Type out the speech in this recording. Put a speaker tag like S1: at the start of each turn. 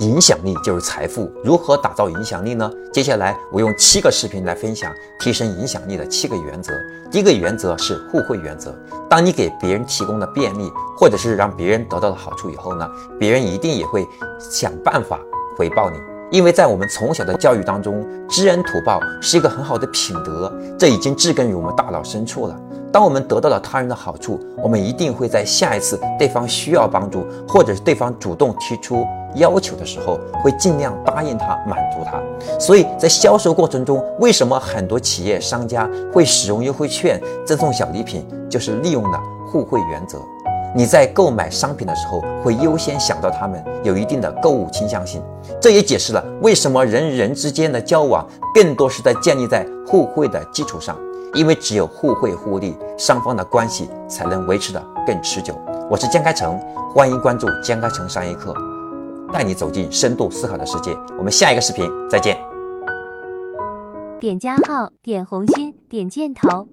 S1: 影响力就是财富。如何打造影响力呢？接下来我用七个视频来分享提升影响力的七个原则。第一个原则是互惠原则。当你给别人提供的便利，或者是让别人得到了好处以后呢，别人一定也会想办法回报你。因为在我们从小的教育当中，知恩图报是一个很好的品德，这已经植根于我们大脑深处了。当我们得到了他人的好处，我们一定会在下一次对方需要帮助，或者是对方主动提出要求的时候，会尽量答应他，满足他。所以在销售过程中，为什么很多企业商家会使用优惠券、赠送小礼品，就是利用了互惠原则。你在购买商品的时候，会优先想到他们，有一定的购物倾向性。这也解释了为什么人与人之间的交往更多是在建立在互惠的基础上。因为只有互惠互利，双方的关系才能维持的更持久。我是江开成，欢迎关注江开成商业课，带你走进深度思考的世界。我们下一个视频再见。
S2: 点加号，点红心，点箭头。